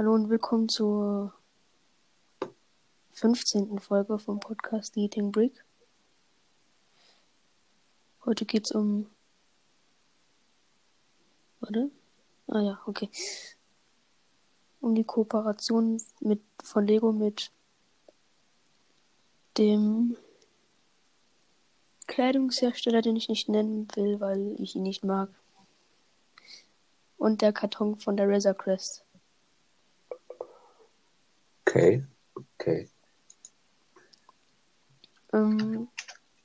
Hallo und willkommen zur 15. Folge vom Podcast Eating Brick. Heute geht's um. Warte. Ah ja, okay. Um die Kooperation mit, von Lego mit dem Kleidungshersteller, den ich nicht nennen will, weil ich ihn nicht mag. Und der Karton von der Razor Crest. Okay, okay. Ähm,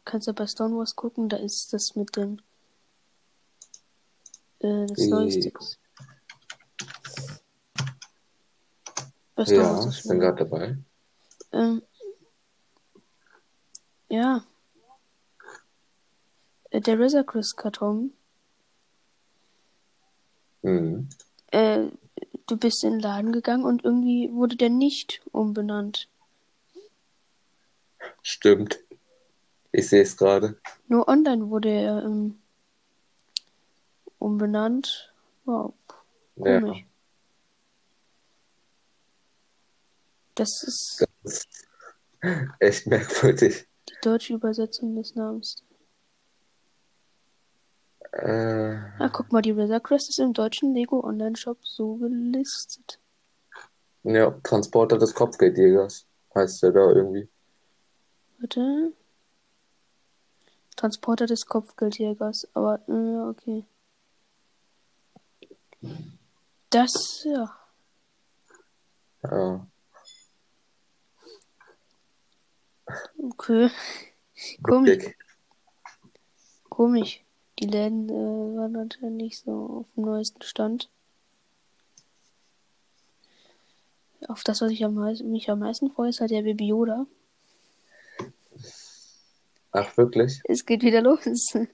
kannst du bei Stone Wars gucken, da ist das mit dem äh, das Die- Neueste. Ja, ich bin gerade dabei. Ähm, ja. Äh, Der Razor Crest Karton, Mhm. äh, du bist in den Laden gegangen und irgendwie wurde der nicht umbenannt. Stimmt. Ich sehe es gerade. Nur online wurde er ähm, umbenannt. Wow, Ja. komisch. Das ist Das ist echt merkwürdig. die deutsche Übersetzung des Namens. Äh, Ah, guck mal, die Razor Crest ist im deutschen Lego Online Shop so gelistet. ja, Transporter des Kopfgeldjägers heißt der da irgendwie. Warte. Transporter des Kopfgeldjägers. Aber, äh, okay. Das, ja. Ja. Okay. Komisch. Komisch. Die Läden äh, waren natürlich nicht so auf dem neuesten Stand. Auf das, was ich am meisten, mich am meisten freue, ist halt der Baby Yoda. Ach, wirklich? Es geht wieder los. Habe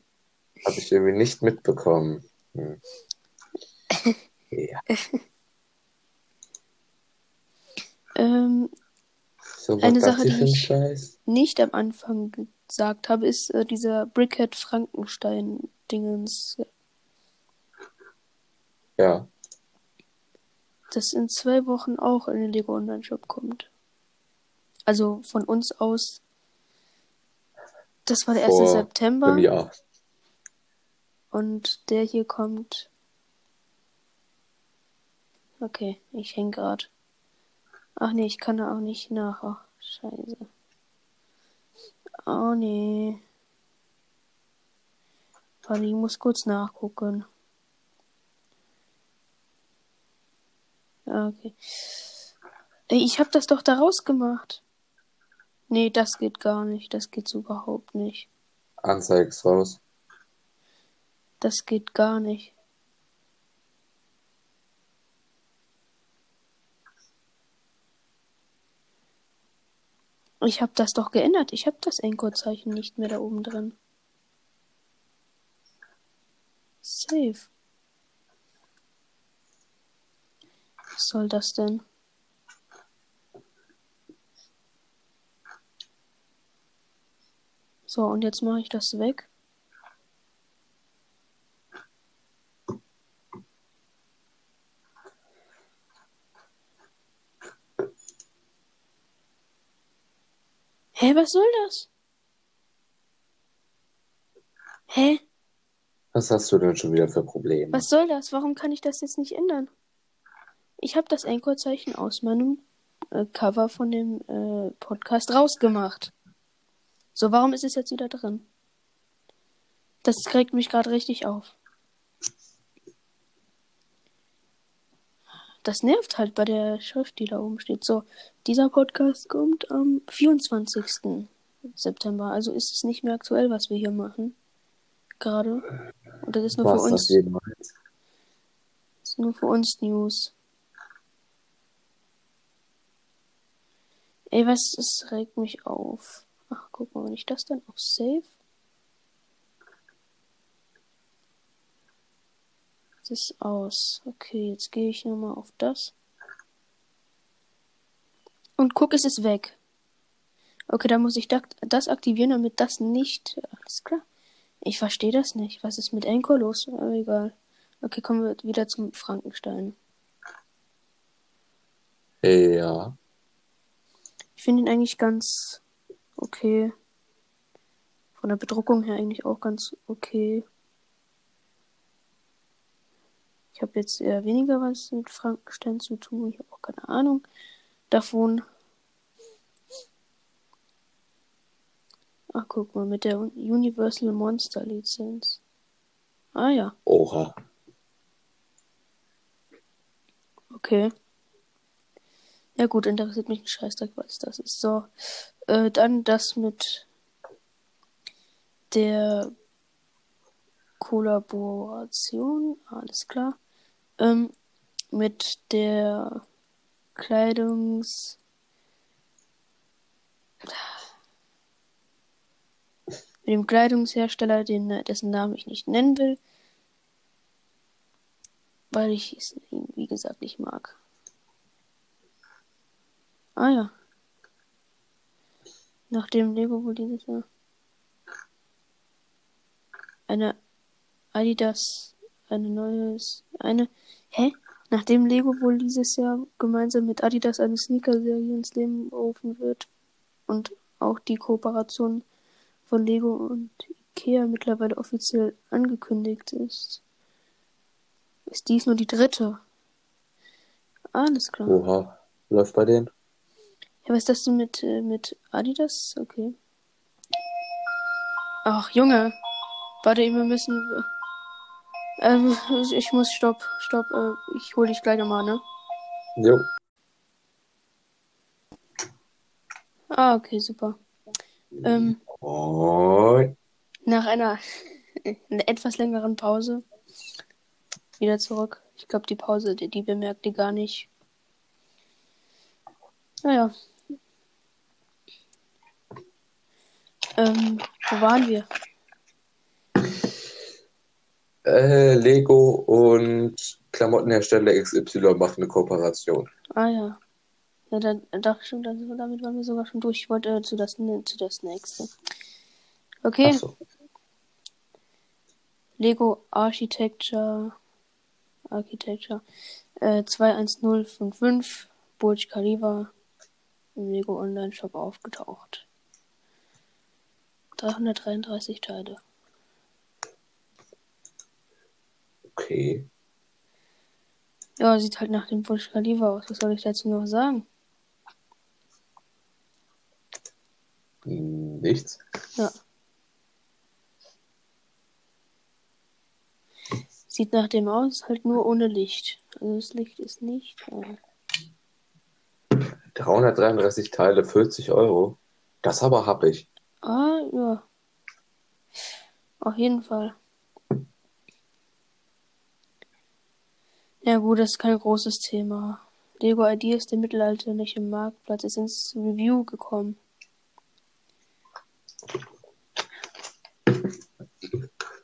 ich irgendwie nicht mitbekommen. Hm. Ja. ähm, So, was Eine Sache, die ich- Scheiß? nicht am Anfang gesagt habe, ist äh, dieser Brickhead Frankenstein-Dingens. Ja. Das in zwei Wochen auch in den Lego Online Shop kommt. Also von uns aus. Das war der 1. Vor September. Jahr. Und der hier kommt. Okay, ich häng grad. Ach nee, ich kann da auch nicht nach. Ach, scheiße. Oh nee. Warte, ich muss kurz nachgucken. Ah, Okay. Ich hab das doch da rausgemacht. Nee, das geht gar nicht. Das geht so überhaupt nicht. Anzeige ist raus. Das geht gar nicht. Ich habe das doch geändert. Ich habe das Anchor-Zeichen nicht mehr da oben drin. Save. Was soll das denn? So, und jetzt mache ich das weg. Hä, was soll das? Hä? Was hast du denn schon wieder für Probleme? Was soll das? Warum kann ich das jetzt nicht ändern? Ich habe das Anchor-Zeichen aus meinem äh, Cover von dem äh, Podcast rausgemacht. So, warum ist es jetzt wieder drin? Das regt mich gerade richtig auf. Das nervt halt bei der Schrift, die da oben steht. So, dieser Podcast kommt am 24. September. Also ist es nicht mehr aktuell, was wir hier machen. Gerade. Und das ist nur Was für das uns. jemals? ist nur für uns News. Ey, was, es regt mich auf. Ach, guck mal, wenn ich das dann auf Save. Das ist aus. Okay, jetzt gehe ich nochmal auf das. Und guck, es ist weg. Okay, dann muss ich da- das aktivieren, damit das nicht. Alles klar. Ich verstehe das nicht. Was ist mit Anchor los? Aber egal. Okay, kommen wir wieder zum Frankenstein. Ja. Ich finde ihn eigentlich ganz okay. Von der Bedruckung her eigentlich auch ganz okay. Ich habe jetzt eher weniger was mit Frankenstein zu tun. Ich habe auch keine Ahnung davon. Ach, guck mal, mit der Universal Monster Lizenz. Ah ja, Oha. okay. Ja gut, interessiert mich ein Scheißdreck, was das ist. So, äh, dann das mit der Kollaboration, alles klar. Ähm, mit der Kleidungs... Mit dem Kleidungshersteller, den, dessen Namen ich nicht nennen will. Weil ich es, wie gesagt, nicht mag. Ah ja. Nachdem Lego wohl dieses Jahr eine Adidas, eine neues, eine, hä? Nachdem Lego wohl dieses Jahr gemeinsam mit Adidas eine Sneaker-Serie ins Leben rufen wird und auch die Kooperation von Lego und Ikea mittlerweile offiziell angekündigt ist, ist dies nur die dritte. Alles klar. Oha. Läuft bei denen? Ja, was ist das denn mit, äh, mit Adidas? Okay. Ach, Junge. Warte, wir müssen. Ähm, ich muss stopp, stopp. Äh, ich hol dich gleich nochmal, ne? Jo. Ah, okay, super. Ähm, Moin. nach einer, einer etwas längeren Pause wieder zurück. Ich glaube, die Pause, die, die bemerkt ihr gar nicht. Naja. Ähm, wo waren wir? Äh, Lego und Klamottenhersteller XY machen eine Kooperation. Ah ja. Ja, dann dachte ich schon, damit waren wir sogar schon durch. Ich wollte äh, zu, das, zu das nächste. Okay, Achso. Lego Architecture Architecture äh, 21055 Burj Khalifa im Lego Online Shop aufgetaucht. 333 Teile. Okay. Ja, sieht halt nach dem Burj Khalifa aus. Was soll ich dazu noch sagen? Hm, Nichts. Ja. Sieht nach dem aus, halt nur ohne Licht. Also das Licht ist nicht. Äh, 333 Teile, 40 Euro. Das aber hab ich. ah, ja. Auf jeden Fall. Ja gut, das ist kein großes Thema. Lego Ideas, der mittelalterliche Marktplatz, ist ins Review gekommen.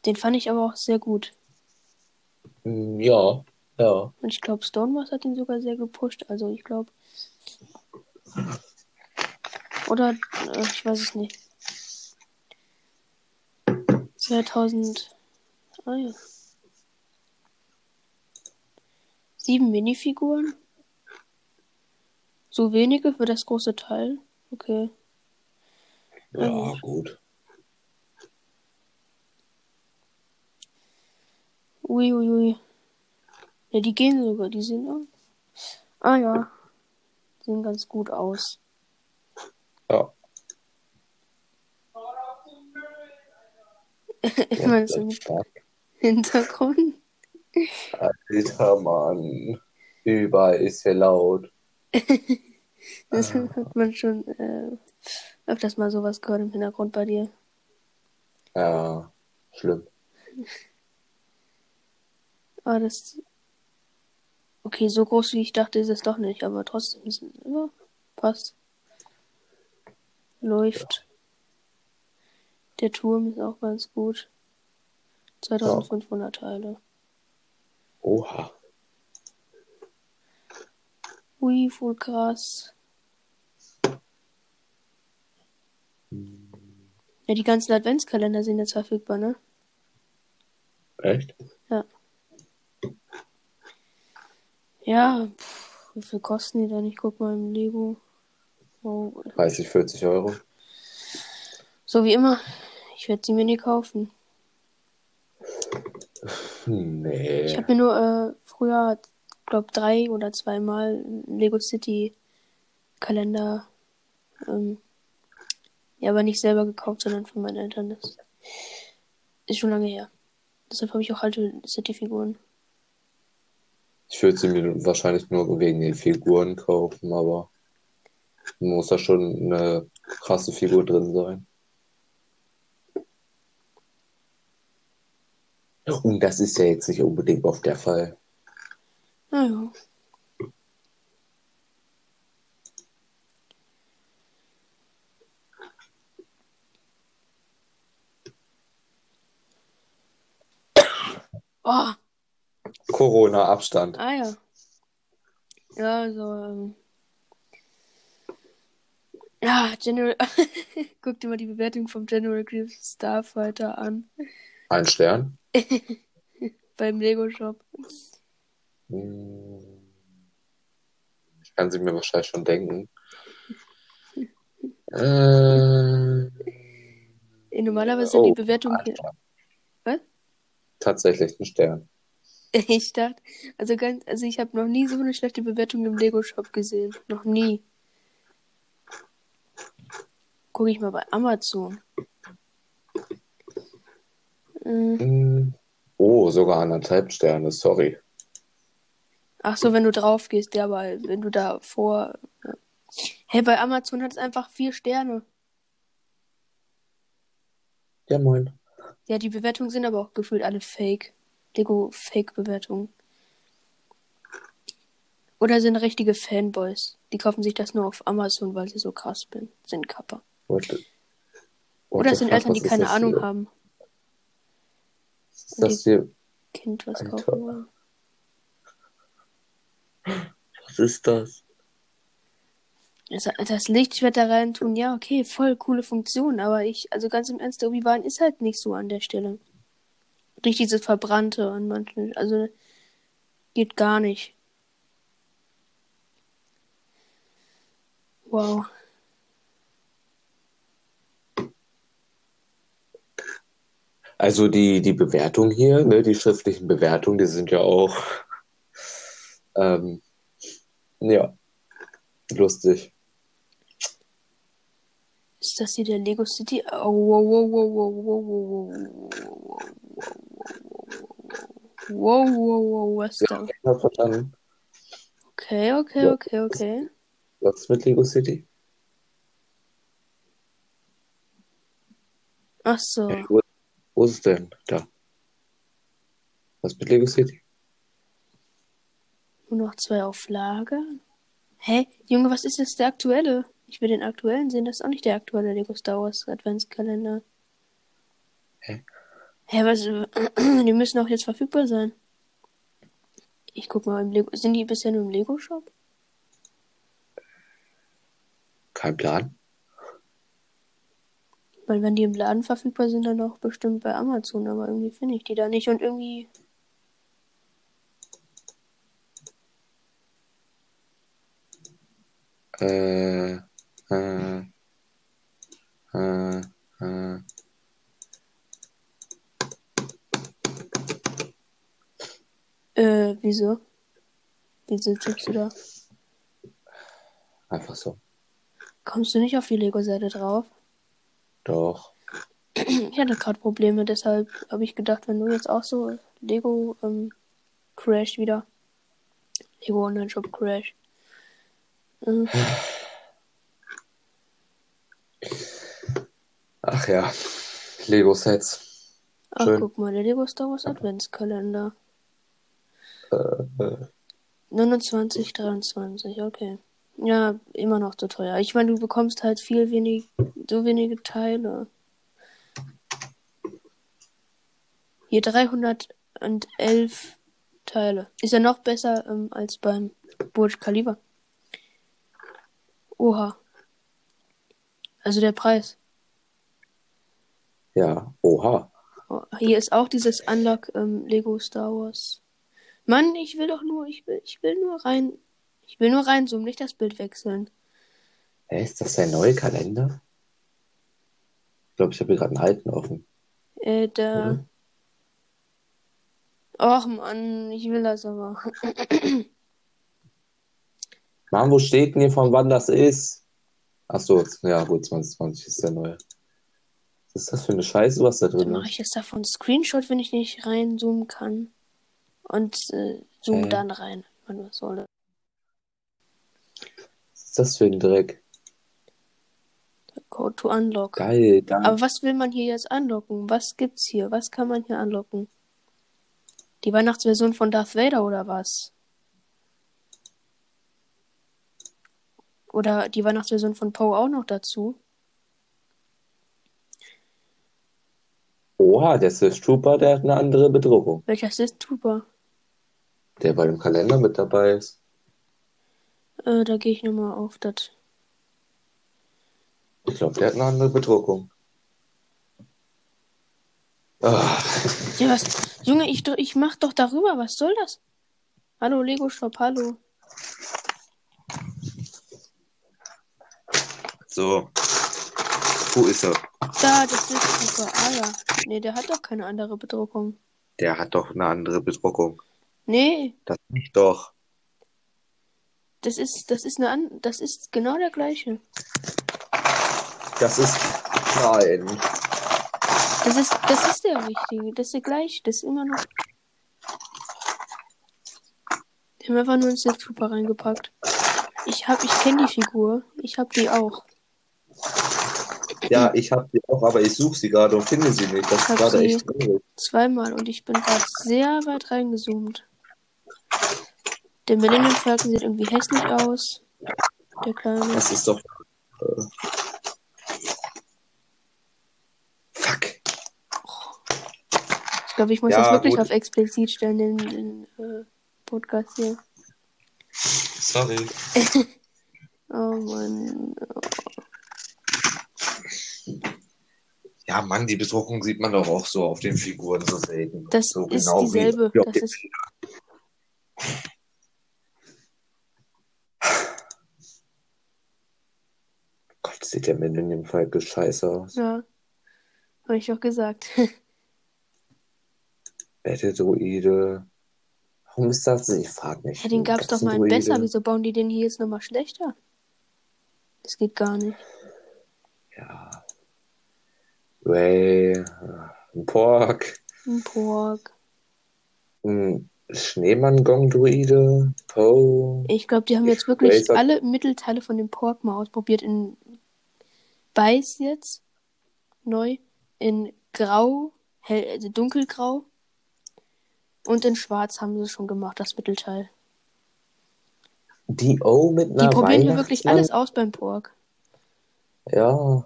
Den fand ich aber auch sehr gut. Hm, Ja, ja. Und ich glaube, Stonewall hat ihn sogar sehr gepusht. Also ich glaube. Oder, äh, ich weiß es nicht. 2000. Ah ja. Sieben Minifiguren. So wenige für das große Teil. Okay. Ja, gut. Ui, ui, ui. Ja, die gehen sogar, die sehen auch. Ah ja. Sehen ganz gut aus. Ja. Immer so im. Hintergrund. Alter Mann. Überall ist hier laut. Das hat man schon äh, öfters mal sowas gehört im Hintergrund bei dir. Ja, schlimm. Aber das. Okay, so groß wie ich dachte, ist es doch nicht, aber trotzdem ist es ja, passt. Läuft. Der Turm ist auch ganz gut. 2500 Teile. Oha. Ui, voll krass. Ja, die ganzen Adventskalender sind jetzt verfügbar, ne? Echt? Ja, pff, Wie viel kosten die denn? Ich guck mal im Lego. Oh, 30, 40 Euro. so wie immer. Ich werde sie mir nie kaufen. Nee. Ich habe mir nur äh, früher, glaube drei oder zweimal Lego City Kalender, ähm, ja, aber nicht selber gekauft, sondern von meinen Eltern. Das ist schon lange her. Deshalb habe ich auch alte City-Figuren. Ich würde sie mir wahrscheinlich nur wegen den Figuren kaufen, aber muss da schon eine krasse Figur drin sein. Und das ist ja jetzt nicht unbedingt oft der Fall. Naja. Oh, Corona-Abstand. ah ja. Ja, also, ähm. Ja, General. Guck dir mal die Bewertung vom General Grievous Starfighter an. Ein Stern. Beim Lego Shop. Hm. Ich kann sie mir wahrscheinlich schon denken. Äh, Eh, Normalerweise sind Oh, die Bewertungen hier. Was? tatsächlich ein Stern. Ich dachte, also ganz, also ich habe noch nie so eine schlechte Bewertung im Lego Shop gesehen. Noch nie. Gucke ich mal bei Amazon. Hm. Hm. Oh, sogar anderthalb Sterne, sorry. Ach so, wenn du drauf gehst, ja, aber wenn du da vor. Ja. Hey, bei Amazon hat es einfach vier Sterne. Ja, moin. Ja, die Bewertungen sind aber auch gefühlt alle fake. Lego-Fake-Bewertungen. Oder sind richtige Fanboys. Die kaufen sich das nur auf Amazon, weil sie so krass bin, sind Kappa. What the- what Oder sind Eltern, die keine Ahnung hier? haben. Ist das hier? Kind was Alter. kaufen wollen. Was ist das? Das, das Lichtschwert da rein tun, ja, okay, voll coole Funktion, aber ich, also ganz im Ernst, der Obi-Wan ist halt nicht so an der Stelle. Durch dieses Verbrannte an manchen, also geht gar nicht. Wow. Also die, die Bewertung hier, ne, die schriftlichen Bewertungen, die sind ja auch ähm, ja lustig. Ist das hier der Lego City? Oh, wow, wow, wow, wow, wow, was ist das? Ja, verstanden. Okay, okay, okay, okay. Was ist mit Lego City? Ach so. Ja, wo, ist es denn? Da. Was mit Lego City? Nur noch zwei auf Lager. Hä? Junge, was ist jetzt der aktuelle? Ich will den aktuellen sehen. Das ist auch nicht der aktuelle Lego Star Wars Adventskalender. Hä? Hä, was? Die müssen auch jetzt verfügbar sein. Ich guck mal im Lego. Sind die bisher nur im Lego Shop? Kein Plan. Weil wenn die im Laden verfügbar sind, dann auch bestimmt bei Amazon. Aber irgendwie finde ich die da nicht. Und irgendwie. Äh, äh, äh, äh. Äh, wieso? Wieso tippst du da? Einfach so. Kommst du nicht auf die Lego-Seite drauf? Doch. Ich hatte gerade Probleme, deshalb habe ich gedacht, wenn du jetzt auch so Lego ähm, Crash wieder. Lego Online Shop Crash. Ähm, Ach ja. Lego Sets. ach, Schön. guck mal, der Lego Star Wars Adventskalender. Äh, 29, 23, okay. Ja, immer noch zu teuer. Ich meine, du bekommst halt viel wenig, so wenige Teile. Hier 311 Teile. Ist ja noch besser ähm, als beim Burj Khalifa. Oha. Also der Preis. ja. Oha. Oh, hier ist auch dieses Unlock ähm, Lego Star Wars. Mann, ich will doch nur, ich will, ich will nur rein. Ich will nur reinzoomen, nicht das Bild wechseln. Hä, ist das der neue Kalender? Ich glaube, ich habe hier gerade einen alten offen. Äh, da. Oder? Och Mann, ich will das aber. Mann, wo steht denn hier von wann das ist? Ach so, ja gut, 2020 ist der neue. Was ist das für eine Scheiße, was da Dann drin mache ist? ich jetzt davon Screenshot, wenn ich nicht reinzoomen kann. Und äh, zoom Äh. dann rein. Mann, was soll das? Was ist das für ein Dreck? Code to unlock. Geil, dann. Aber was will man hier jetzt anlocken? Was gibt's hier? Was kann man hier anlocken? Die Weihnachtsversion von Darth Vader oder was? Oder die Weihnachtsversion von Poe auch noch dazu? Oha, der Sith Trooper, der hat eine andere Bedrohung. Welcher Sith Trooper? Der bei dem Kalender mit dabei ist. Äh, da gehe ich nochmal auf das. Ich glaube, der hat eine andere Bedruckung. Ah, Ja, was? Junge, ich, ich mach doch darüber. Was soll das? Hallo, Lego Shop, hallo. so. Wo ist er? Da, das ist super. Ah ja. Nee, der hat doch keine andere Bedruckung. Der hat doch eine andere Bedruckung. Nee, Das nicht doch. Das ist, das ist eine an, das ist genau der gleiche. Das ist. Nein. Das ist, das ist der richtige. Das ist der gleiche. Das ist immer noch. Die haben einfach nur Sith Trooper reingepackt. Ich hab, ich kenne die Figur. Ich hab die auch. Ja, ich habe die auch, aber ich suche sie gerade und finde sie nicht. Das ist Hab gerade echt traurig. Zweimal und ich bin gerade sehr weit reingezoomt. Der Millennium Falcon sieht irgendwie hässlich aus. Der kleine. Das ist doch. Äh, fuck. Ich glaube, ich muss Ja, das wirklich gut. auf explizit stellen, den, den äh, Podcast hier. Sorry. Oh Mann. Ja, Mann, die Bedruckung sieht man doch auch so auf den Figuren so selten. Das so ist genau dieselbe. Das ist, Gott, sieht der Millennium Falcon scheiße aus. ja. Habe ich auch gesagt. Battle-Droide. Warum ist das? Ich frag mich. Ja, den gab's doch mal besser. Wieso bauen die den hier jetzt nochmal schlechter? Das geht gar nicht. Ja. Ray. Ein Pork. Ein Pork. Ein Schneemann-Gong-Druide. Poe. Ich glaube, die haben jetzt wirklich Razer- alle Mittelteile von dem Pork mal ausprobiert. In Weiß jetzt. Neu. In Grau. Hell, also dunkelgrau. Und in Schwarz haben sie schon gemacht, das Mittelteil. Die O mit einer Die probieren hier wirklich alles aus beim Pork. Ja.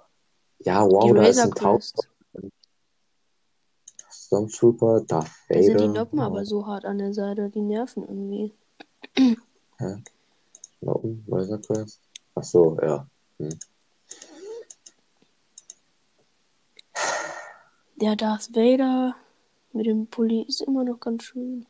Ja, wow, die da ist Razor ein Tau Crest. Stormtrooper, Darth Da Vader. sind die Noppen Oh, aber so hart an der Seite, die nerven irgendwie. Noppen, Razor Crest. Ach so, ja. Der Darth Vader mit dem Pulli ist immer noch ganz schön.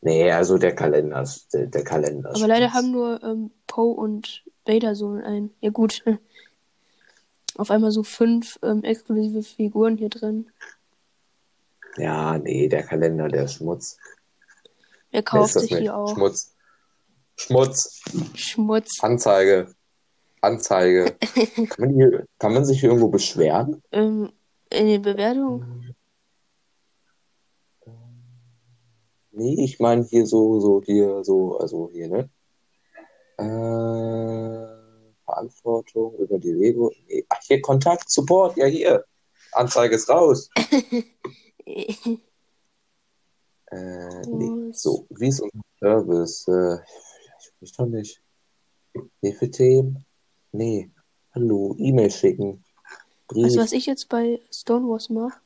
Nee, also der Kalender ist, der, der Kalender Aber leider haben nur ähm, Poe und Vader so ein. Ja, gut. Auf einmal so fünf ähm, exklusive Figuren hier drin. Ja, nee, der Kalender, der Schmutz. Wer kauft sich hier auch? Schmutz. Schmutz. Schmutz. Anzeige. Anzeige. kann, man hier, kann man sich hier irgendwo beschweren? Ähm, in den Bewertungen. Nee, ich meine hier so, so hier, so, also hier, ne? Äh, Verantwortung über die Lego. Nee. Ach, hier Kontakt, Support, ja hier. Anzeige ist raus. Äh, nee. So, wie ist unser Service? Äh, ich weiß doch nicht. Hilfethemen? Nee. Hallo, E-Mail schicken. Weißt du, was ich jetzt bei Stonewalls mache?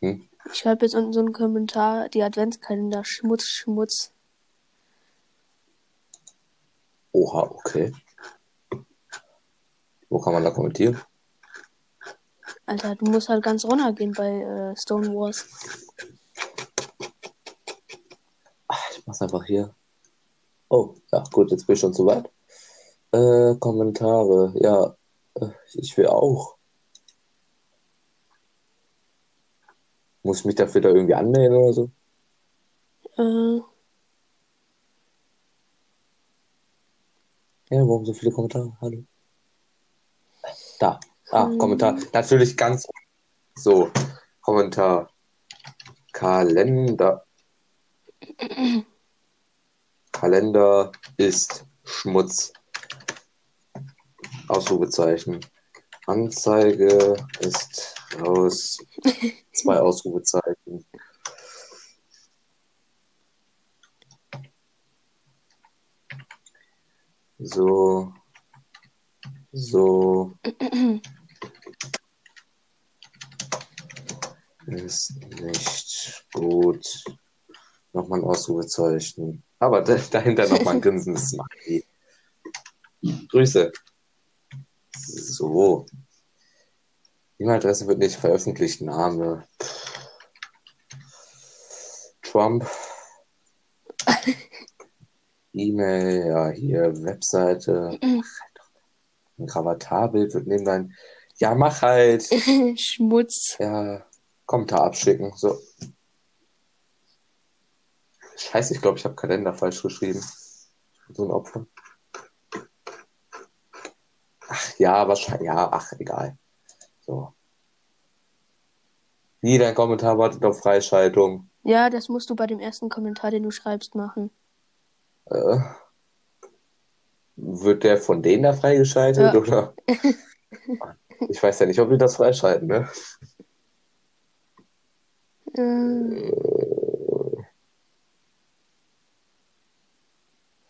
Hm? Ich schreibe jetzt unten so einen Kommentar, die Adventskalender, Schmutz, Schmutz. Oha, okay. Wo kann man da kommentieren? Alter, du musst halt ganz runtergehen bei äh, Stonewalls. Ich mach's einfach hier. Oh, ja, gut, jetzt bin ich schon zu weit. Äh, Kommentare, ja, ich will auch. Muss ich mich dafür da irgendwie anmelden oder so? Äh. Ja, warum so viele Kommentare? Hallo. Da. Ah, hm. Kommentar. Natürlich ganz so. Kommentar. Kalender. Kalender ist Schmutz. Ausrufezeichen. Anzeige ist raus. Zwei Ausrufezeichen. So. So. ist nicht gut. Nochmal ein Ausrufezeichen. Aber dahinter nochmal ein grinsendes Smiley. Grüße. So. E-Mail-Adresse wird nicht veröffentlicht. Name. Trump. E-Mail, ja, hier, Webseite. Ein Gravatarbild wird neben dein. Ja, mach halt. Schmutz. Ja, Kommentar abschicken. So. Scheiße, ich glaube, ich habe Kalender falsch geschrieben. So ein Opfer. Ach ja, wahrscheinlich. Ja, ach, egal. So. Wie, dein Kommentar wartet auf Freischaltung. Ja, das musst du bei dem ersten Kommentar, den du schreibst, machen. Äh, wird der von denen da freigeschaltet, ja. oder? ich weiß ja nicht, ob wir das freischalten, ne? Ähm.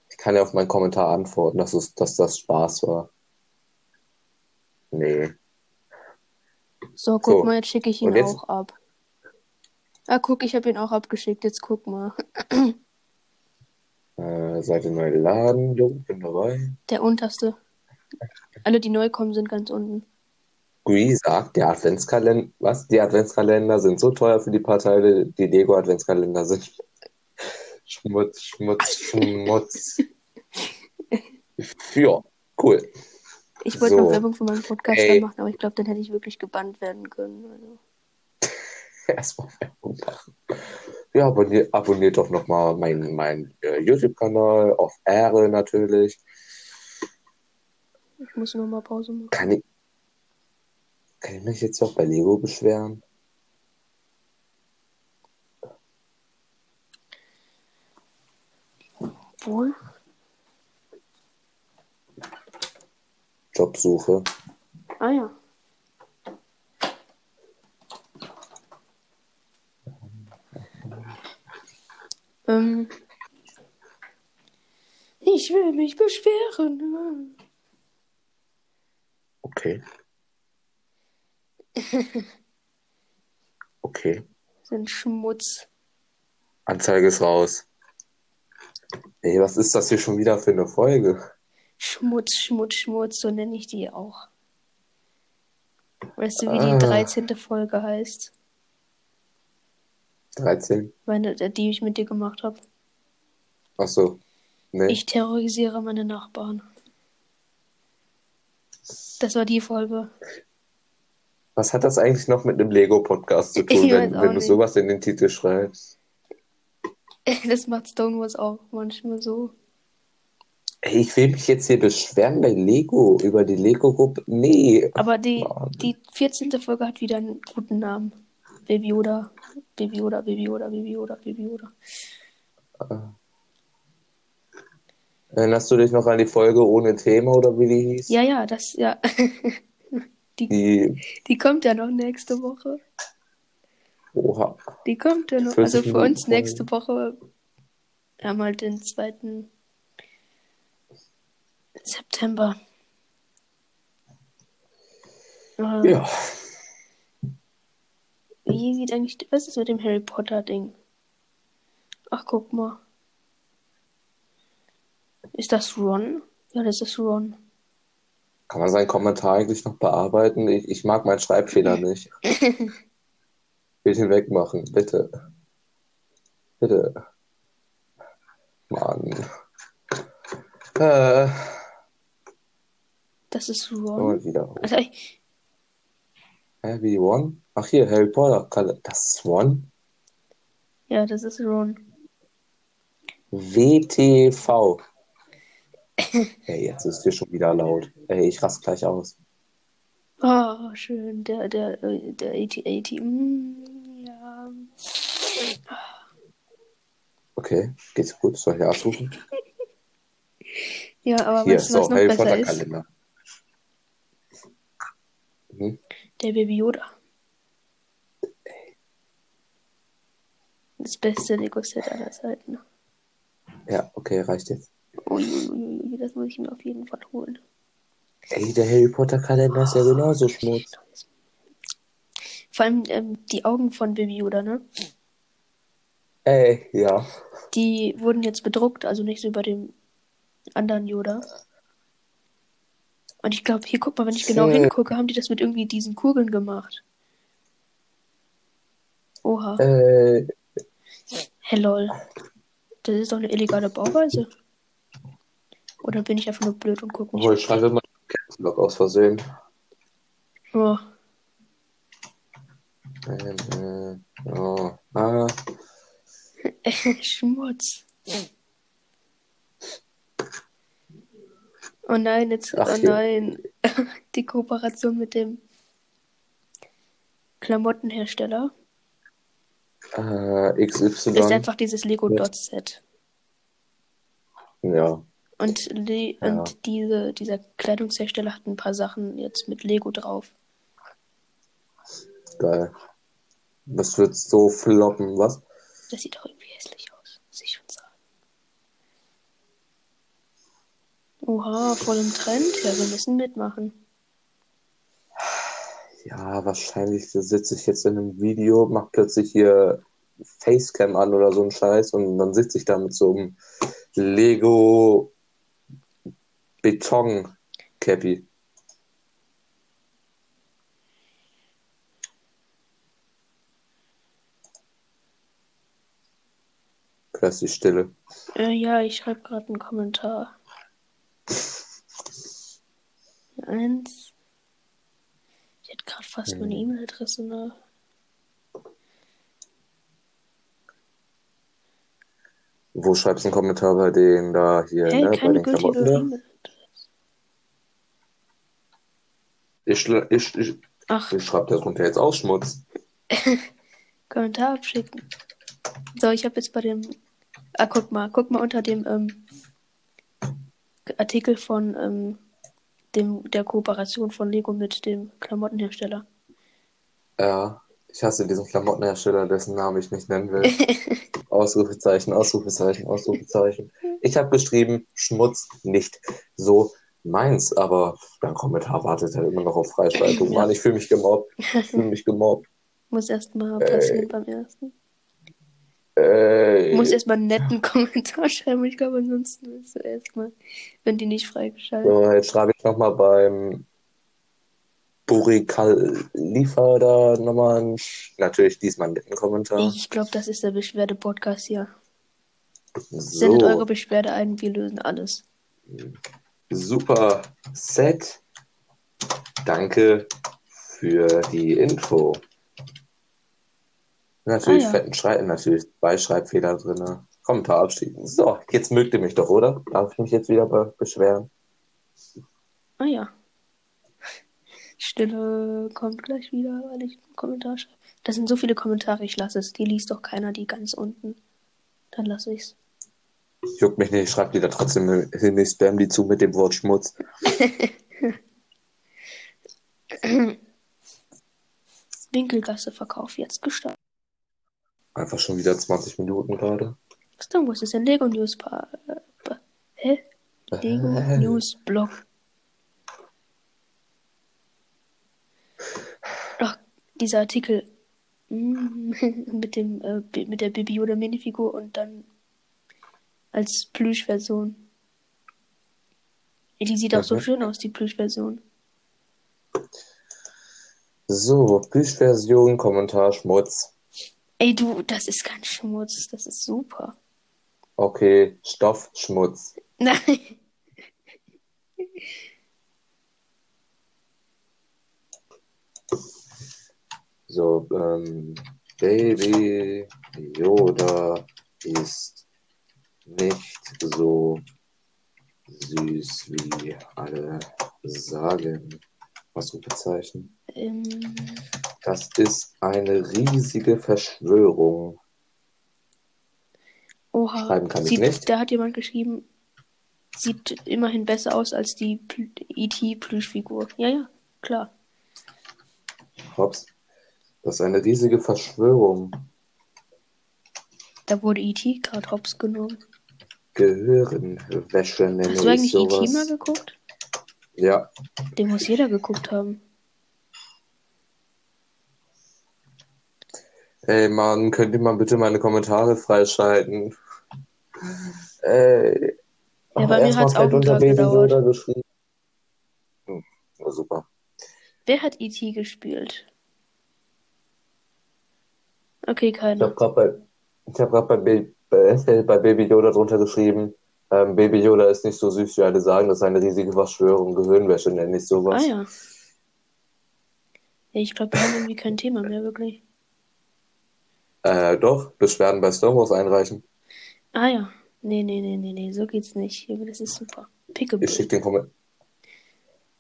Ich kann ja auf meinen Kommentar antworten, dass, es, dass das Spaß war. Nee. So, guck so. mal, jetzt schicke ich ihn jetzt... auch ab. Ah, guck, ich habe ihn auch abgeschickt. Jetzt guck mal. äh, Seite neu laden. Jo, bin dabei. Der unterste. Alle, die neu kommen, sind ganz unten. Gui sagt, der Adventskalender, was? Die Adventskalender sind so teuer für die paar Teile, die Lego Adventskalender sind. Schmutz, Schmutz, Schmutz. ja, cool. Ich wollte so. noch Werbung für meinen Podcast machen, aber ich glaube, dann hätte ich wirklich gebannt werden können. Also. Erstmal Werbung machen. Ja, abonniert, abonniert doch nochmal meinen mein, äh, YouTube-Kanal auf Ehre natürlich. Ich muss nochmal Pause machen. Kann ich, kann ich mich jetzt auch bei Lego beschweren? Wohl. Jobsuche. Ah ja. Ähm, ich will mich beschweren. Okay. okay. Sind Schmutz. Anzeige ist raus. Ey, was ist das hier schon wieder für eine Folge? Schmutz, Schmutz, Schmutz, so nenne ich die auch. Weißt du, wie ah. die 13. Folge heißt? 13? Meine, die ich mit dir gemacht habe. Ach so. Nee. Ich terrorisiere meine Nachbarn. Das war die Folge. Was hat das eigentlich noch mit einem Lego-Podcast zu tun, wenn, wenn du sowas in den Titel schreibst? Das macht Stonewalls auch manchmal so. Ich will mich jetzt hier beschweren bei Lego über die Lego-Gruppe. Nee. Aber die, die 14. Folge hat wieder einen guten Namen. Baby Yoda. Baby Yoda, Baby Yoda, Baby Yoda, Baby Yoda. Ah. Erinnerst du dich noch an die Folge ohne Thema oder wie die hieß? Ja, ja, das, ja. die, die, die kommt ja noch nächste Woche. Oha. Die kommt ja noch. Also für uns nächste Woche haben wir halt den zweiten September. Äh, ja. Wie sieht eigentlich. Was ist mit dem Harry Potter-Ding? Ach, guck mal. Ist das Ron? Ja, das ist Ron. Kann man seinen Kommentar eigentlich noch bearbeiten? Ich, ich mag meinen Schreibfehler nicht. Will ihn wegmachen, bitte. Bitte. Mann. Äh, Das ist Ron. und wieder. Also, ey, Hä, wie One? Ach hier, Harry Potter. Das ist One? ja, das ist Ron. WTV. Ey, jetzt ist hier schon wieder laut. Ey, ich raste gleich aus. Oh, schön. Der, der, der 8080. Mm, ja. Okay, geht's gut? Soll ich ausrufen? Ja, aber Hier, weißt du, was so, noch Harry besser Potter ist? Kalender. Mhm. Der Baby Yoda. Das beste Lego-Set aller Zeiten. Ja, okay, reicht jetzt. Uiuiui, das muss ich mir auf jeden Fall holen. Ey, der Harry Potter Kalender ist ja genauso Schmutz. Vor allem ähm, die Augen von Baby Yoda, ne? Ey, ja. Die wurden jetzt bedruckt, also nicht so bei dem anderen Yoda. Und ich glaube, hier guck mal, wenn ich genau hingucke, haben die das mit irgendwie diesen Kugeln gemacht. Oha. Äh, Hey lol. Das ist doch eine illegale Bauweise. Oder bin ich einfach nur blöd und gucke obwohl, nicht? ich schreibe immer Caps Lock aus Versehen. Oh. Ähm, äh, oh, ah, Schmutz. Oh nein, jetzt, Ach, oh nein. Die Kooperation mit dem Klamottenhersteller äh, ist XY. einfach dieses Lego Ja. Dot Set. Ja, Und, Le Ja. und diese, dieser Kleidungshersteller hat ein paar Sachen jetzt mit Lego drauf. geil. Das wird so floppen, was? Das sieht auch irgendwie hässlich aus, muss ich schon sagen. Oha, voll im Trend. Ja, wir müssen mitmachen. Ja, wahrscheinlich sitze ich jetzt in einem Video, mach plötzlich hier Facecam an oder so ein Scheiß und dann sitze ich da mit so einem Lego Beton Cappy. Plötzlich Stille. Äh, ja, ich schreibe gerade einen Kommentar. Eins. Ich hätte gerade fast meine Hm. E-Mail-Adresse nach. Wo schreibst du einen Kommentar bei den da hier, Hey, ne? Bei den Klamotten da? E-Mail. Ich, ich, ich, Ach, ich schreibe darunter jetzt auch Schmutz. Kommentar abschicken. So, ich habe jetzt bei dem. Ah, guck mal, guck mal unter dem ähm, Artikel von ähm, dem, der Kooperation von Lego mit dem Klamottenhersteller. Ja, ich hasse diesen Klamottenhersteller, dessen Namen ich nicht nennen will. Ausrufezeichen, Ausrufezeichen, Ausrufezeichen. Ich habe geschrieben, Schmutz nicht so meins, aber dein Kommentar wartet halt immer noch auf Freischaltung. Ja. Mann, ich fühle mich gemobbt. Ich fühle mich gemobbt. Muss erstmal passieren beim ersten. Ey. Muss erstmal einen netten Kommentar schreiben. Ich glaube, ansonsten ist es erstmal, wenn die nicht freigeschaltet. So, jetzt schreibe ich nochmal beim Burikal Liefer da nochmal einen, natürlich diesmal einen netten Kommentar. Ich glaube, das ist der Beschwerde-Podcast hier. Sendet So, eure Beschwerde ein, wir lösen alles. super Set. Danke für die Info. Natürlich Ah, ja. fetten Schreiben, natürlich zwei Schreibfehler drin. Kommentar abschicken. So, jetzt mögt ihr mich doch, oder? Darf ich mich jetzt wieder be beschweren? Ah ja. Stille kommt gleich wieder, weil ich einen Kommentar schreibe. Das sind so viele Kommentare, ich lasse es. Die liest doch keiner, die ganz unten. Dann lasse ich's. Juckt mich nicht, ich schreibe die da trotzdem hin, ich spam die zu mit dem Wort Schmutz. Winkelgasse Verkauf jetzt gestartet. Einfach schon wieder 20 Minuten gerade. Was denn? Wo ist denn? Lego News pa Hä? Lego Äh. News Blog. Ach, dieser Artikel mm, mit dem äh, mit der Baby oder Minifigur und dann als Plüschversion. Die sieht auch so Mhm. schön aus, die Plüschversion. So, Plüschversion, Kommentar, Schmutz. Ey, du, das ist kein Schmutz, das ist super. Okay, Stoff, Schmutz. Nein, So, ähm, Baby Yoda ist nicht so süß, wie alle sagen. Ausrufezeichen. Ähm, Das ist eine riesige Verschwörung. oha. Schreiben kann ich Sieht, nicht. Da hat jemand geschrieben, sieht immerhin besser aus als die E.T.-Plüschfigur. Ja, ja, klar. Hops. Das ist eine riesige Verschwörung. Da wurde E.T. gerade hops genommen. Gehirnwäsche nenne Hast du ich eigentlich E.T. mal sowas. geguckt? Ja, Den muss jeder geguckt haben. Ey Mann, könnt ihr mal bitte meine Kommentare freischalten? Ey. Ja, bei mir erstmal hat's auch einen unter Tag Baby gedauert. Yoda geschrieben. Hm, ja, super. Wer hat E.T. gespielt? Okay, Ich keiner. habe gerade bei, ich hab grad bei, Ba- bei, bei Baby Yoda drunter geschrieben, ähm, Baby Yoda ist nicht so süß, wie alle sagen, das ist eine riesige Verschwörung. Gehirnwäsche nenne ich sowas. Ah ja. Ja, ich glaube, wir haben irgendwie kein Thema mehr, wirklich. Äh, doch, Beschwerden bei Star Wars einreichen. Ah ja. Nee, nee, nee, nee, nee, so geht's nicht. Das ist super. Ich Pickable. schicke den Kommentar.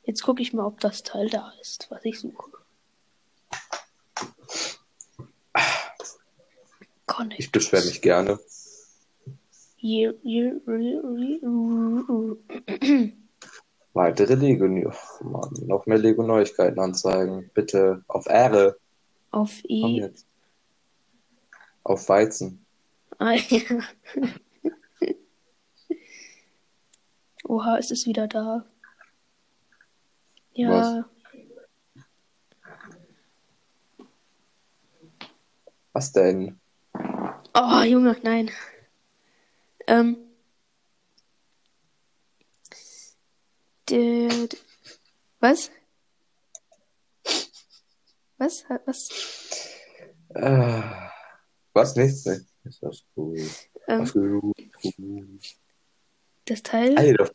Jetzt gucke ich mal, ob das Teil da ist, was ich suche. Connect. Ich beschwere mich gerne. Weitere Lego, Mann, noch mehr Lego Neuigkeiten anzeigen. Bitte auf Ehre. Auf I. Auf Weizen. Ah, ja. Oha, ist es wieder da? Ja. Was denn? Oh, Junge, nein. Ähm. Was? Was? Was? Äh, was? Nichts, nichts. Ist das gut. Ähm, das Teil Alter,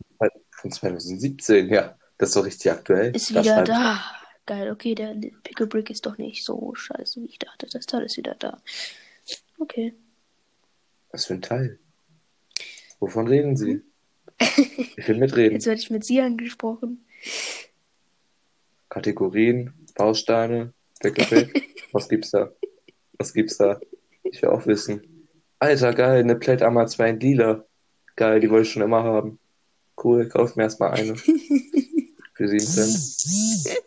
von 2017, ja. Das ist so richtig aktuell. ist Da wieder da. Geil, okay, der Pickle Brick ist doch nicht so scheiße, wie ich dachte. Das Teil ist wieder da. Okay. Was für ein Teil? Wovon reden Sie? Ich will mitreden. Jetzt werde ich mit sie angesprochen. Kategorien, Bausteine, Wickelbild. Was gibt's da? Was gibt's da? Ich will auch wissen. Alter, geil, eine Plate Armor 2 in lila. Geil, die wollte ich schon immer haben. Cool, kauf mir erstmal eine. Für 7 Cent.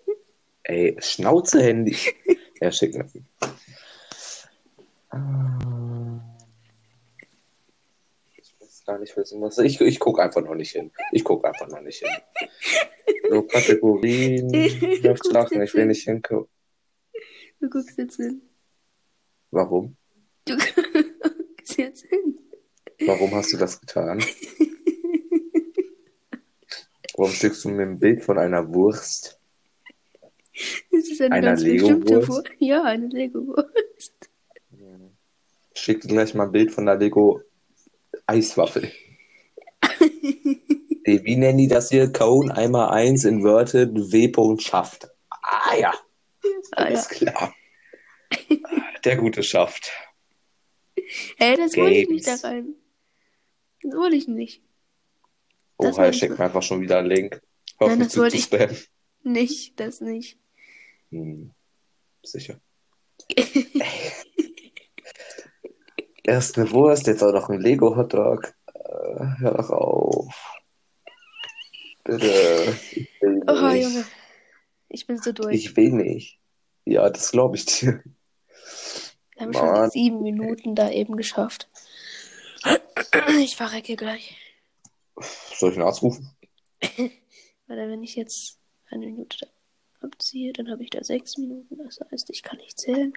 Ey, Schnauze-Handy. Ja, schick mir. Ich weiß gar nicht wissen, was. Ich, ich guck einfach noch nicht hin. Ich guck einfach noch nicht hin. So, Kategorien. Guckst lachen, ich will hin. nicht hingucken. Du guckst jetzt hin. Warum? Du guckst jetzt hin. Warum hast du das getan? Warum schickst du mir ein Bild von einer Wurst? Das ist eine Einer ganz bestimmte Lego-Wurst? Wurst. Ja, eine Lego-Wurst. Schick dir gleich mal ein Bild von der Lego Eiswaffel. Die- Wie nennen die das hier? Cone einmal 1 inverted W. Schaft. Ah ja, Ah, ja. alles klar. Der gute Schaft. Hä, das wollte ich nicht da rein. Das wollte ich nicht. Das Oha, er schickt mir einfach schon wieder einen Link. Hör Nein, das wollte ich- spammen. nicht. Das nicht. Hm, sicher. Erst eine Wurst, jetzt auch noch ein Lego-Hotdog. Äh, hör doch auf. Bitte. Ich will Oh, nicht. Junge. Ich bin so durch. Ich will nicht. Ja, das glaube ich dir. Wir haben schon Mann. die sieben Minuten da eben geschafft. Ich verrecke gleich. Soll ich einen Arzt rufen? Weil wenn ich jetzt eine Minute da abziehe, dann habe ich da sechs Minuten. Das heißt, ich kann nicht zählen.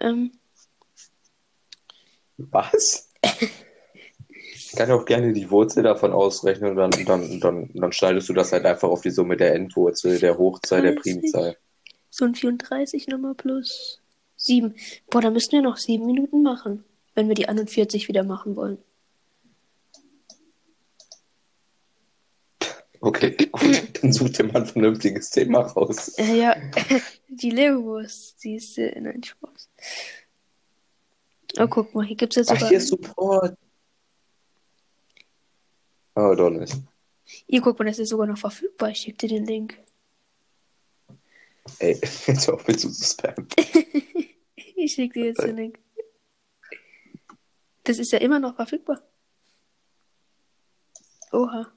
Ähm, Was? Ich kann auch gerne die Wurzel davon ausrechnen und dann, dann, dann, dann schneidest du das halt einfach auf die Summe der Endwurzel, der Hochzahl, der 30. Primzahl. so ein 34 nochmal plus sieben. Boah, da müssten wir noch sieben Minuten machen, wenn wir die 41 wieder machen wollen. Okay, gut, dann such dir mal ein vernünftiges Thema raus. Äh, ja, die Leberwurst, die ist äh, nein, Spaß. Oh, guck mal, hier gibt es jetzt Ach, sogar. hier ist Support. Oh, doch nicht. Hier, guck mal, das ist sogar noch verfügbar. Ich schick dir den Link. Ey, jetzt auf mit zu spammen. Ich schick dir jetzt den Link. Das ist ja immer noch verfügbar. Oha.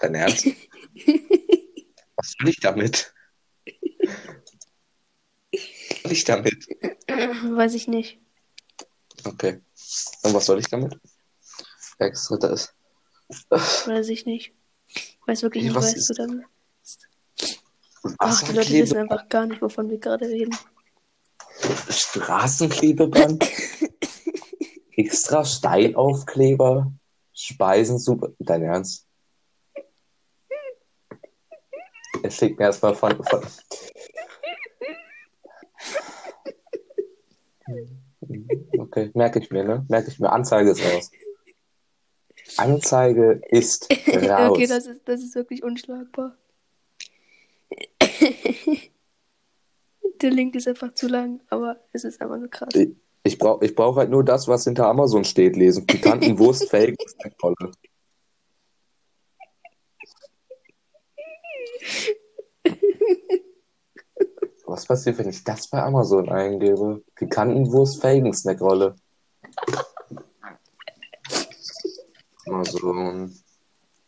Dein Ernst? Was soll ich damit? Was soll ich damit? Weiß ich nicht. Okay. Und was soll ich damit? Extra das. Weiß ich nicht. Ich weiß wirklich nicht, was ist- du dann. Ach, die Leute wissen einfach gar nicht, wovon wir gerade reden. Straßenklebeband, extra Steinaufkleber, Speisensuppe. Dein Ernst? Er schickt mir erstmal von, von. Okay, merke ich mir, ne? Merke ich mir. Anzeige ist raus. Anzeige ist raus. okay, das ist, das ist wirklich unschlagbar. Der Link ist einfach zu lang, aber es ist einfach nur krass. Ich- Ich brauche ich brauch halt nur das, was hinter Amazon steht, lesen. Pikanten Wurst, Fake, Rolle. Was passiert, wenn ich das bei Amazon eingebe? Pikantenwurst, Felgen, Snackrolle. Amazon.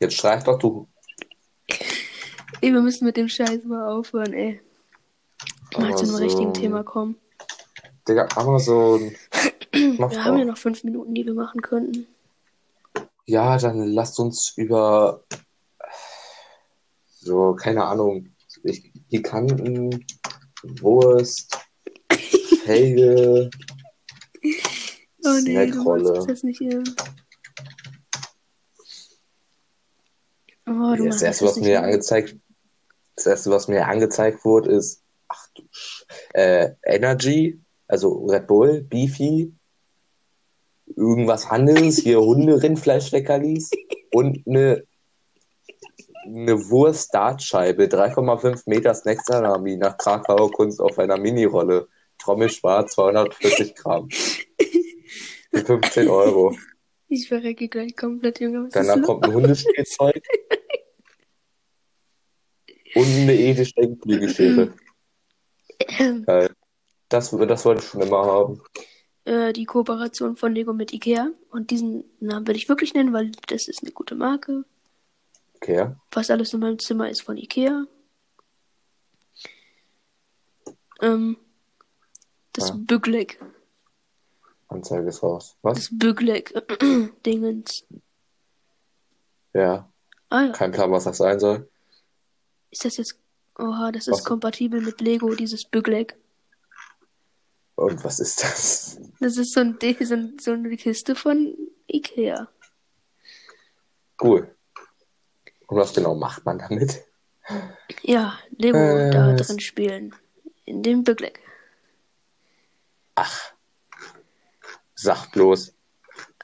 Jetzt schreib doch du. Ey, wir müssen mit dem Scheiß mal aufhören, ey. Mal zu einem richtigen Thema kommen. Digga, Amazon. Wir haben ja noch fünf Minuten, die wir machen könnten. Ja, dann lasst uns über so, keine Ahnung, ich, Pikanten, Wurst, Felge, Oh nee, du Snackrolle. machst das nicht hier. Oh, du Das erste, was mir angezeigt, das erste, was mir angezeigt wurde, ist, du, äh, Energy, also Red Bull, Beefy, irgendwas anderes, hier Hunde, Rindfleischleckerlis und eine, eine Wurst-Dartscheibe, 3,5 Meter Snack-Salami nach Krakauer Kunst auf einer Minirolle. Trommelschwarz, 240 Gramm. Für 15 Euro. Ich verrecke gleich komplett, Junge. Danach kommt ein Hundespielzeug. und eine edische Flügelschere. Geil. Das, das wollte ich schon immer haben. äh, die Kooperation von Lego mit Ikea. Und diesen Namen würde ich wirklich nennen, weil das ist eine gute Marke. Okay. Fast alles in meinem Zimmer ist von Ikea. Ähm, das Ja. Bügleck. Anzeige ist raus. Was? Das Bügleck. Dingens. Ja. Ah ja. Kein Plan, was das sein soll. Ist das jetzt. Oha, das ist Was? kompatibel mit Lego, dieses Bügleck. Und was ist das? Das ist so, ein, so, ein, so eine Kiste von Ikea. Cool. Und was genau macht man damit? Ja, Lego Äh, da drin spielen. In dem Bügleck. Ach. Sag bloß.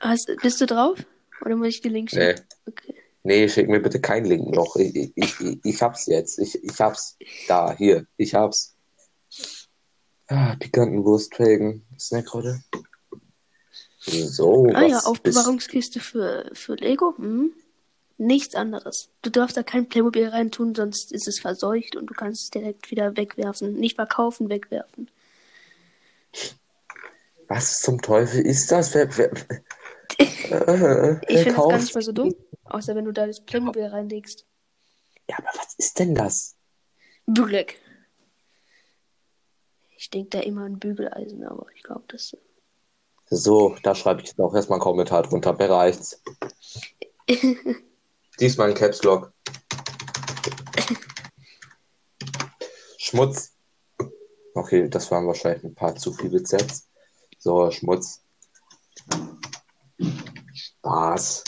Hast, bist du drauf? Oder muss ich die Link Nee. Okay. Nee, schick mir bitte keinen Link noch. Ich, ich, ich, ich hab's jetzt. Ich, ich hab's. Da, hier. Ich hab's. Ah, pikanten Wurstfelgen. Snackrolle. So, Ah ja, Aufbewahrungskiste für, für Lego. Hm? Nichts anderes. Du darfst da kein Playmobil reintun, sonst ist es verseucht und du kannst es direkt wieder wegwerfen. Nicht verkaufen, wegwerfen. Was zum Teufel ist das? Wer, wer, äh, Ich wer finde das gar nicht mal so dumm. Außer wenn du da das Playmobil reinlegst. Ja, aber was ist denn das? Bügeleck. Ich denke da immer an Bügeleisen, aber ich glaube, das. So, da schreibe ich jetzt auch erstmal einen Kommentar drunter. Bereicht's. Diesmal ein Caps Lock. Schmutz. Okay, das waren wahrscheinlich ein paar zu viele Sets. So, Schmutz. Spaß.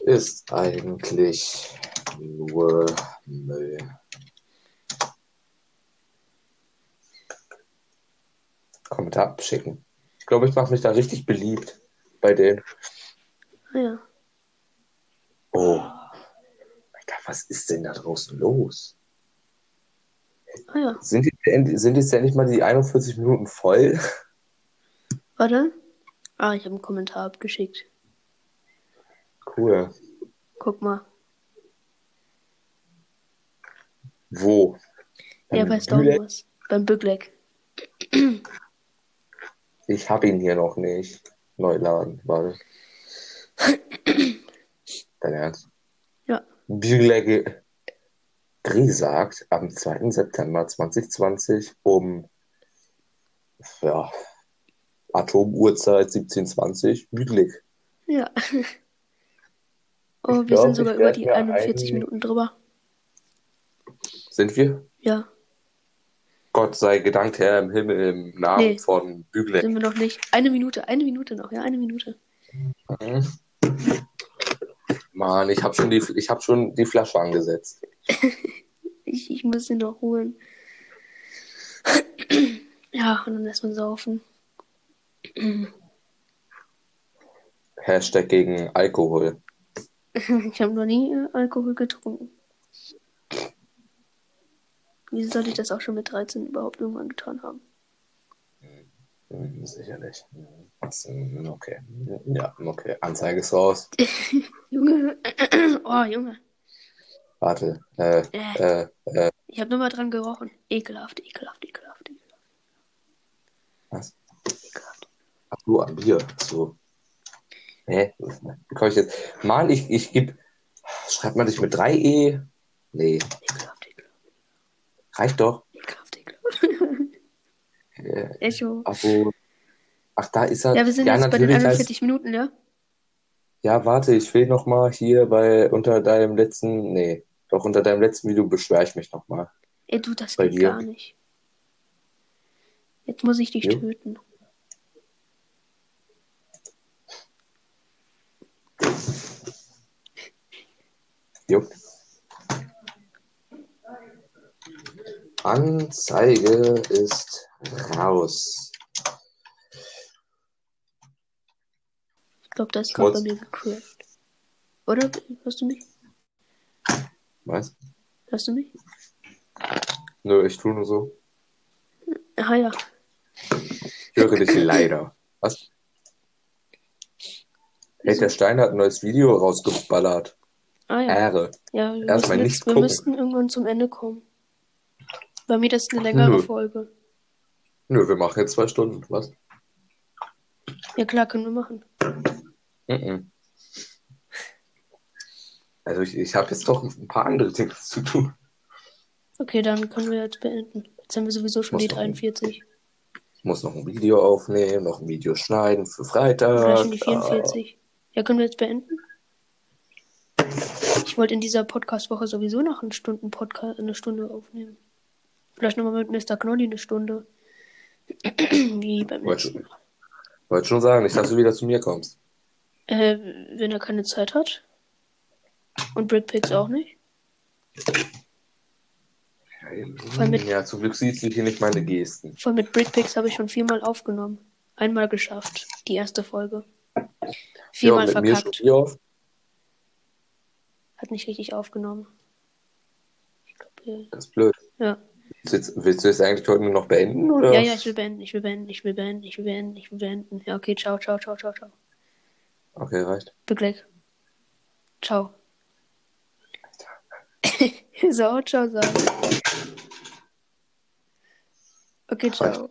Ist eigentlich nur Müll. Kommentar abschicken. Ich glaube, ich mache mich da richtig beliebt bei denen. Ja. Oh. Alter, was ist denn da draußen los? Ja. Sind, die, sind jetzt ja nicht mal die 41 Minuten voll? Warte. Ah, ich habe einen Kommentar abgeschickt. Cool. Guck mal. Wo? Ja, bei Star? Wars. Beim Bügleck. Ich habe ihn hier noch nicht. Neuladen, warte. Dein Ernst? Ja. Bügler gesagt, am 2. September 2020 um ja, Atomuhrzeit 1720 Büglig. Ja. Oh, Ich wir glaub, sind sogar über die mir 41 einen- Minuten drüber. Sind wir? Ja, Gott sei gedankt, Herr im Himmel, im Namen Nee. von Bügleck. sind wir noch nicht. Eine Minute, eine Minute noch, ja, eine Minute. Mhm. Mann, ich habe schon, die, ich hab schon die Flasche angesetzt. Ich, ich muss sie noch holen. Ja, und dann lässt man saufen. Hashtag gegen Alkohol. Ich habe noch nie äh, Alkohol getrunken. Wieso sollte ich das auch schon mit 13 überhaupt irgendwann getan haben? Hm, Sicherlich. Hm, Okay. Ja, okay. Anzeige ist raus. Junge, oh Junge, Warte. Äh, äh, äh, äh, ich habe nur mal dran gerochen. Ekelhaft, ekelhaft, ekelhaft. was? Ach du, am Bier. So. Hä? Wie komme ich jetzt? Mann, ich, ich geb. Schreibt man dich mit 3E? Nee, reicht doch. Äh, Echo. Abo. Ach, da ist er. Ja, wir sind jetzt bei den natürlich heißt- 41 Minuten, ja? Ja, warte, ich will noch mal hier bei unter deinem letzten, nee, doch unter deinem letzten Video beschwere ich mich noch mal. Ey, du, das Bei geht dir? gar nicht. Jetzt muss ich dich Jo. töten. Jupp. Anzeige ist raus. Ich glaube, das ist gerade bei mir gecrashed. Oder? Hörst du mich? Was? Hörst du mich? Nö, ich tue nur so. Ah ja. Ich höre dich leider. Was? Hey, der Stein hat ein neues Video rausgeballert. Ah ja. Ehre. Ja, wir, Erstmal müssen nichts jetzt, wir gucken. müssten irgendwann zum Ende kommen. Bei mir das ist eine längere Nö. Folge. Nö, wir machen jetzt zwei Stunden. Was? Ja klar, können wir machen. Mhm. Also ich, ich habe jetzt doch ein paar andere Dinge zu tun. Okay, dann können wir jetzt beenden. Jetzt haben wir sowieso schon Muss die doch. 43. Ich muss noch ein Video aufnehmen, noch ein Video schneiden für Freitag. Vielleicht schon die 44. Ja, können wir jetzt beenden? Ich wollte in dieser Podcast-Woche sowieso noch einen Stunden Podcast, eine Stunde aufnehmen. Vielleicht nochmal mit Mr. Knolli eine Stunde. Wie beim Wollte letzten schon, Mal. wollte schon sagen, nicht, dass du wieder zu mir kommst. Äh, wenn er keine Zeit hat. Und Brickpicks auch nicht. Voll mit- Ja, zum Glück siehst du hier nicht meine Gesten. Vor allem mit Brickpicks habe ich schon viermal aufgenommen. Einmal geschafft. Die erste Folge. Ja, Viermal mir verkackt. Hat nicht richtig aufgenommen. Ich glaube, Das ist blöd. ja. Willst du, jetzt, willst du jetzt eigentlich heute nur noch beenden? Oder? Ja, ja, ich will beenden, ich will beenden, ich will beenden, ich will beenden, ich will beenden. Ja, okay, ciao, ciao, ciao, ciao, ciao. Okay, reicht. Begleck. Ciao. so, ciao sagen. Okay, ciao.